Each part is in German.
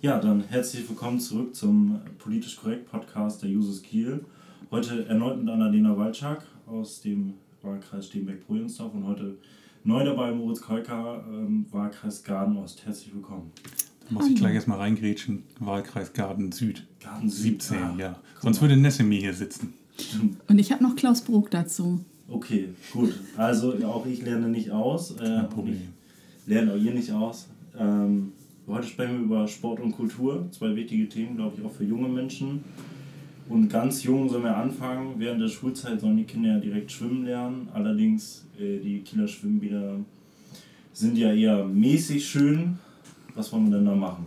Ja, dann herzlich willkommen zurück zum Politisch Korrekt Podcast der Jusos Kiel. Heute erneut mit Annalena Walczak aus dem Wahlkreis Steenbeck-Projensdorf und heute neu dabei Moritz Keuker, ähm, Wahlkreis Garden-Ost. Herzlich willkommen. Da muss ich gleich erstmal reingrätschen, Wahlkreis Garden Süd. Garden Süd, 17, ah, ja. Sonst würde Nessemi hier sitzen. Und ich habe noch Klaus Bruck dazu. Okay, gut. Also auch ich lerne nicht aus. Äh, Kein Problem. Lerne auch ihr nicht aus. Ähm, Heute sprechen wir über Sport und Kultur, zwei wichtige Themen, glaube ich, auch für junge Menschen. Und ganz jung sollen wir anfangen. Während der Schulzeit sollen die Kinder ja direkt schwimmen lernen. Allerdings, äh, die Kieler Schwimmbäder sind ja eher mäßig schön. Was wollen wir denn da machen?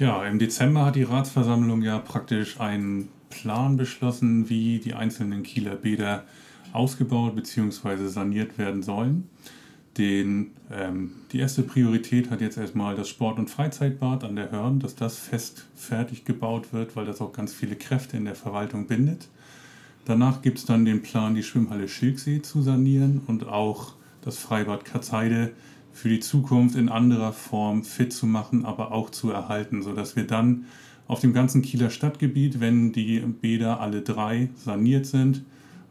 Ja, im Dezember hat die Ratsversammlung ja praktisch einen Plan beschlossen, wie die einzelnen Kieler Bäder ausgebaut bzw. saniert werden sollen. Den, ähm, die erste Priorität hat jetzt erstmal das Sport- und Freizeitbad an der Hörn, dass das fest fertig gebaut wird, weil das auch ganz viele Kräfte in der Verwaltung bindet. Danach gibt es dann den Plan, die Schwimmhalle Schilksee zu sanieren und auch das Freibad Katzheide für die Zukunft in anderer Form fit zu machen, aber auch zu erhalten, sodass wir dann auf dem ganzen Kieler Stadtgebiet, wenn die Bäder alle drei saniert sind,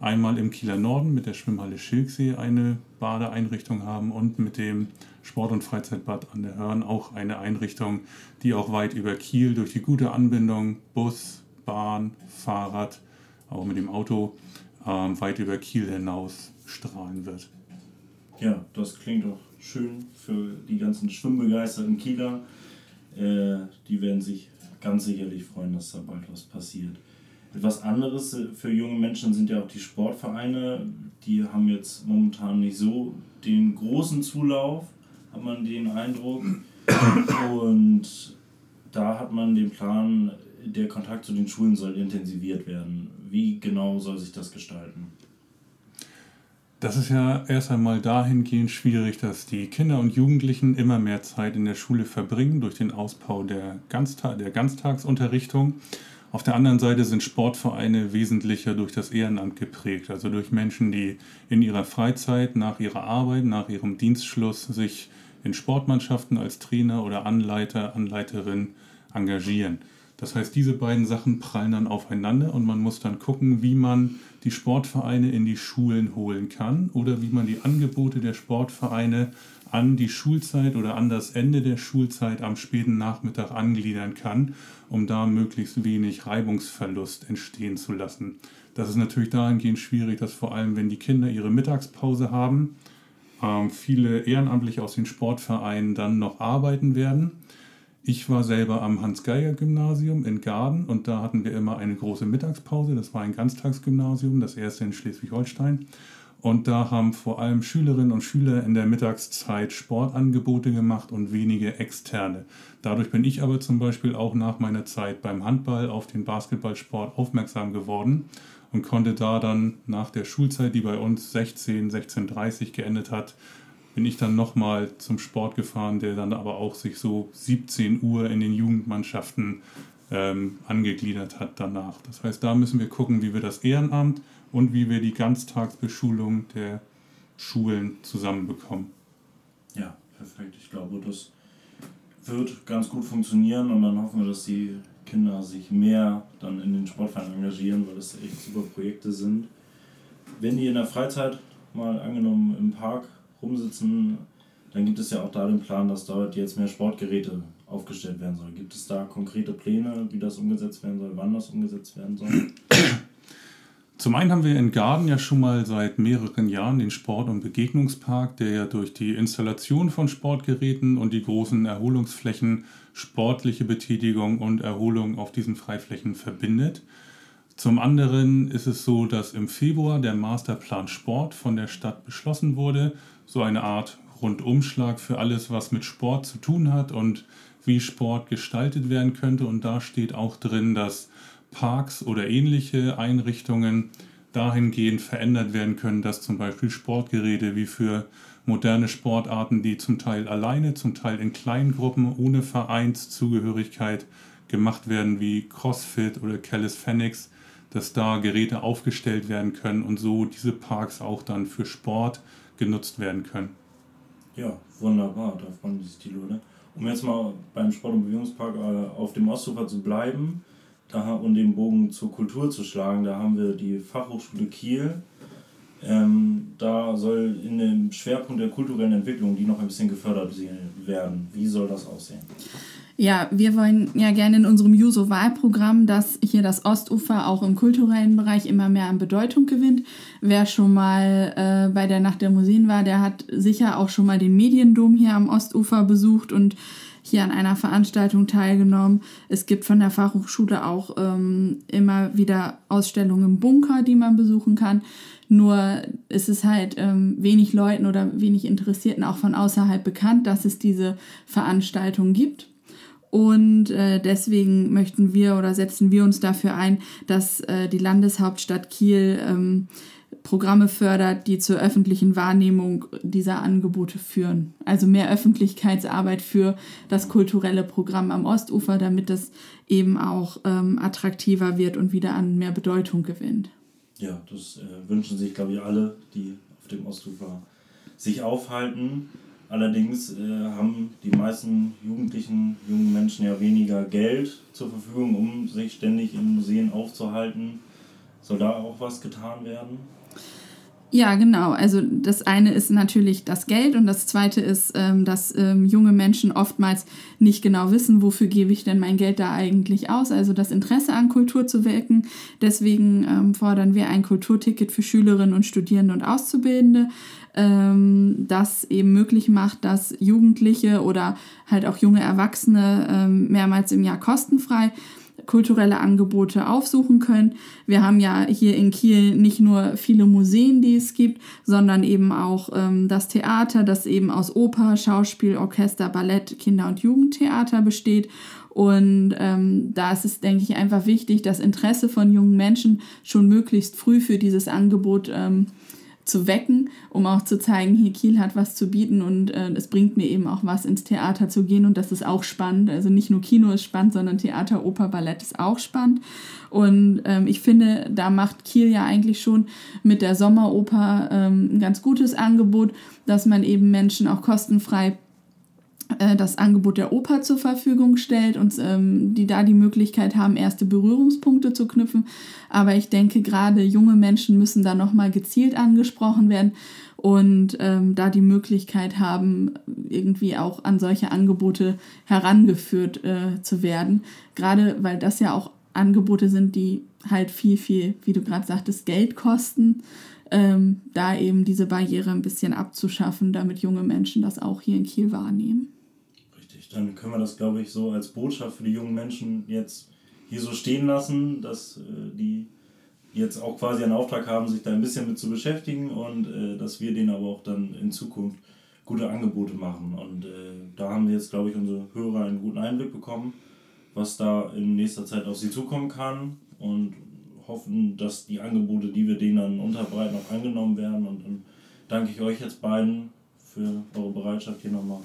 einmal im Kieler Norden mit der Schwimmhalle Schilksee eine Badeeinrichtung haben und mit dem Sport- und Freizeitbad an der Hörn auch eine Einrichtung, die auch weit über Kiel durch die gute Anbindung Bus, Bahn, Fahrrad, auch mit dem Auto ähm, weit über Kiel hinaus strahlen wird. Ja, das klingt doch schön für die ganzen schwimmbegeisterten Kieler. Äh, die werden sich ganz sicherlich freuen, dass da bald was passiert. Etwas anderes für junge Menschen sind ja auch die Sportvereine. Die haben jetzt momentan nicht so den großen Zulauf, hat man den Eindruck. Und da hat man den Plan, der Kontakt zu den Schulen soll intensiviert werden. Wie genau soll sich das gestalten? Das ist ja erst einmal dahingehend schwierig, dass die Kinder und Jugendlichen immer mehr Zeit in der Schule verbringen durch den Ausbau der, Ganzta der Ganztagsunterrichtung. Auf der anderen Seite sind Sportvereine wesentlicher durch das Ehrenamt geprägt, also durch Menschen, die in ihrer Freizeit, nach ihrer Arbeit, nach ihrem Dienstschluss sich in Sportmannschaften als Trainer oder Anleiter, Anleiterin engagieren. Das heißt, diese beiden Sachen prallen dann aufeinander und man muss dann gucken, wie man die Sportvereine in die Schulen holen kann oder wie man die Angebote der Sportvereine an die Schulzeit oder an das Ende der Schulzeit am späten Nachmittag angliedern kann, um da möglichst wenig Reibungsverlust entstehen zu lassen. Das ist natürlich dahingehend schwierig, dass vor allem, wenn die Kinder ihre Mittagspause haben, ähm, viele Ehrenamtliche aus den Sportvereinen dann noch arbeiten werden ich war selber am Hans-Geiger-Gymnasium in Garden und da hatten wir immer eine große Mittagspause. Das war ein Ganztagsgymnasium, das erste in Schleswig-Holstein. Und da haben vor allem Schülerinnen und Schüler in der Mittagszeit Sportangebote gemacht und wenige externe. Dadurch bin ich aber zum Beispiel auch nach meiner Zeit beim Handball auf den Basketballsport aufmerksam geworden und konnte da dann nach der Schulzeit, die bei uns 16, 16.30 geendet hat, bin ich dann nochmal zum Sport gefahren, der dann aber auch sich so 17 Uhr in den Jugendmannschaften ähm, angegliedert hat danach. Das heißt, da müssen wir gucken, wie wir das Ehrenamt und wie wir die Ganztagsbeschulung der Schulen zusammenbekommen. Ja, perfekt. Ich glaube, das wird ganz gut funktionieren und dann hoffen wir, dass die Kinder sich mehr dann in den Sportvereinen engagieren, weil das echt super Projekte sind. Wenn die in der Freizeit mal angenommen im Park rumsitzen, dann gibt es ja auch da den Plan, dass dort jetzt mehr Sportgeräte aufgestellt werden sollen. Gibt es da konkrete Pläne, wie das umgesetzt werden soll, wann das umgesetzt werden soll? Zum einen haben wir in Garden ja schon mal seit mehreren Jahren den Sport- und Begegnungspark, der ja durch die Installation von Sportgeräten und die großen Erholungsflächen sportliche Betätigung und Erholung auf diesen Freiflächen verbindet. Zum anderen ist es so, dass im Februar der Masterplan Sport von der Stadt beschlossen wurde so eine Art Rundumschlag für alles, was mit Sport zu tun hat und wie Sport gestaltet werden könnte. Und da steht auch drin, dass Parks oder ähnliche Einrichtungen dahingehend verändert werden können, dass zum Beispiel Sportgeräte wie für moderne Sportarten, die zum Teil alleine, zum Teil in kleinen Gruppen ohne Vereinszugehörigkeit gemacht werden, wie CrossFit oder Calisthenics, dass da Geräte aufgestellt werden können und so diese Parks auch dann für Sport genutzt werden können. Ja, wunderbar, da freuen sich die Leute. Um jetzt mal beim Sport- und Bewegungspark äh, auf dem Ostufer zu bleiben da, und den Bogen zur Kultur zu schlagen, da haben wir die Fachhochschule Kiel. Ähm, da soll in dem Schwerpunkt der kulturellen Entwicklung die noch ein bisschen gefördert werden. Wie soll das aussehen? Ja, wir wollen ja gerne in unserem Juso-Wahlprogramm, dass hier das Ostufer auch im kulturellen Bereich immer mehr an Bedeutung gewinnt. Wer schon mal äh, bei der Nacht der Museen war, der hat sicher auch schon mal den Mediendom hier am Ostufer besucht und hier an einer Veranstaltung teilgenommen. Es gibt von der Fachhochschule auch ähm, immer wieder Ausstellungen im Bunker, die man besuchen kann. Nur ist es halt ähm, wenig Leuten oder wenig Interessierten auch von außerhalb bekannt, dass es diese Veranstaltung gibt. Und äh, deswegen möchten wir oder setzen wir uns dafür ein, dass äh, die Landeshauptstadt Kiel ähm, Programme fördert, die zur öffentlichen Wahrnehmung dieser Angebote führen. Also mehr Öffentlichkeitsarbeit für das kulturelle Programm am Ostufer, damit das eben auch ähm, attraktiver wird und wieder an mehr Bedeutung gewinnt. Ja, das äh, wünschen sich, glaube ich, alle, die auf dem Ostufer sich aufhalten. Allerdings äh, haben die meisten Jugendlichen, jungen Menschen ja weniger Geld zur Verfügung, um sich ständig in Museen aufzuhalten. Soll da auch was getan werden? Ja, genau. Also das eine ist natürlich das Geld und das zweite ist, ähm, dass ähm, junge Menschen oftmals nicht genau wissen, wofür gebe ich denn mein Geld da eigentlich aus. Also das Interesse an Kultur zu wecken. Deswegen ähm, fordern wir ein Kulturticket für Schülerinnen und Studierende und Auszubildende ähm, das eben möglich macht, dass Jugendliche oder halt auch junge Erwachsene ähm, mehrmals im Jahr kostenfrei kulturelle Angebote aufsuchen können. Wir haben ja hier in Kiel nicht nur viele Museen, die es gibt, sondern eben auch ähm, das Theater, das eben aus Oper, Schauspiel, Orchester, Ballett, Kinder- und Jugendtheater besteht. Und ähm, da ist es, denke ich, einfach wichtig, das Interesse von jungen Menschen schon möglichst früh für dieses Angebot ähm, zu wecken, um auch zu zeigen, hier Kiel hat was zu bieten und äh, es bringt mir eben auch was, ins Theater zu gehen und das ist auch spannend. Also nicht nur Kino ist spannend, sondern Theater, Oper, Ballett ist auch spannend. Und ähm, ich finde, da macht Kiel ja eigentlich schon mit der Sommeroper ähm, ein ganz gutes Angebot, dass man eben Menschen auch kostenfrei äh, das Angebot der Oper zur Verfügung stellt und ähm, die da die Möglichkeit haben, erste Berührungspunkte zu knüpfen. Aber ich denke, gerade junge Menschen müssen da nochmal gezielt angesprochen werden und ähm, da die Möglichkeit haben, irgendwie auch an solche Angebote herangeführt äh, zu werden. Gerade weil das ja auch Angebote sind, die halt viel, viel, wie du gerade sagtest, Geld kosten. Ähm, da eben diese Barriere ein bisschen abzuschaffen, damit junge Menschen das auch hier in Kiel wahrnehmen dann können wir das, glaube ich, so als Botschaft für die jungen Menschen jetzt hier so stehen lassen, dass äh, die jetzt auch quasi einen Auftrag haben, sich da ein bisschen mit zu beschäftigen und äh, dass wir denen aber auch dann in Zukunft gute Angebote machen. Und äh, da haben wir jetzt, glaube ich, unsere Hörer einen guten Einblick bekommen, was da in nächster Zeit auf sie zukommen kann und hoffen, dass die Angebote, die wir denen dann unterbreiten, auch angenommen werden. Und dann danke ich euch jetzt beiden für eure Bereitschaft hier nochmal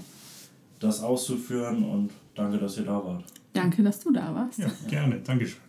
das auszuführen und danke, dass ihr da wart. Danke, dass du da warst. Ja, gerne. Dankeschön.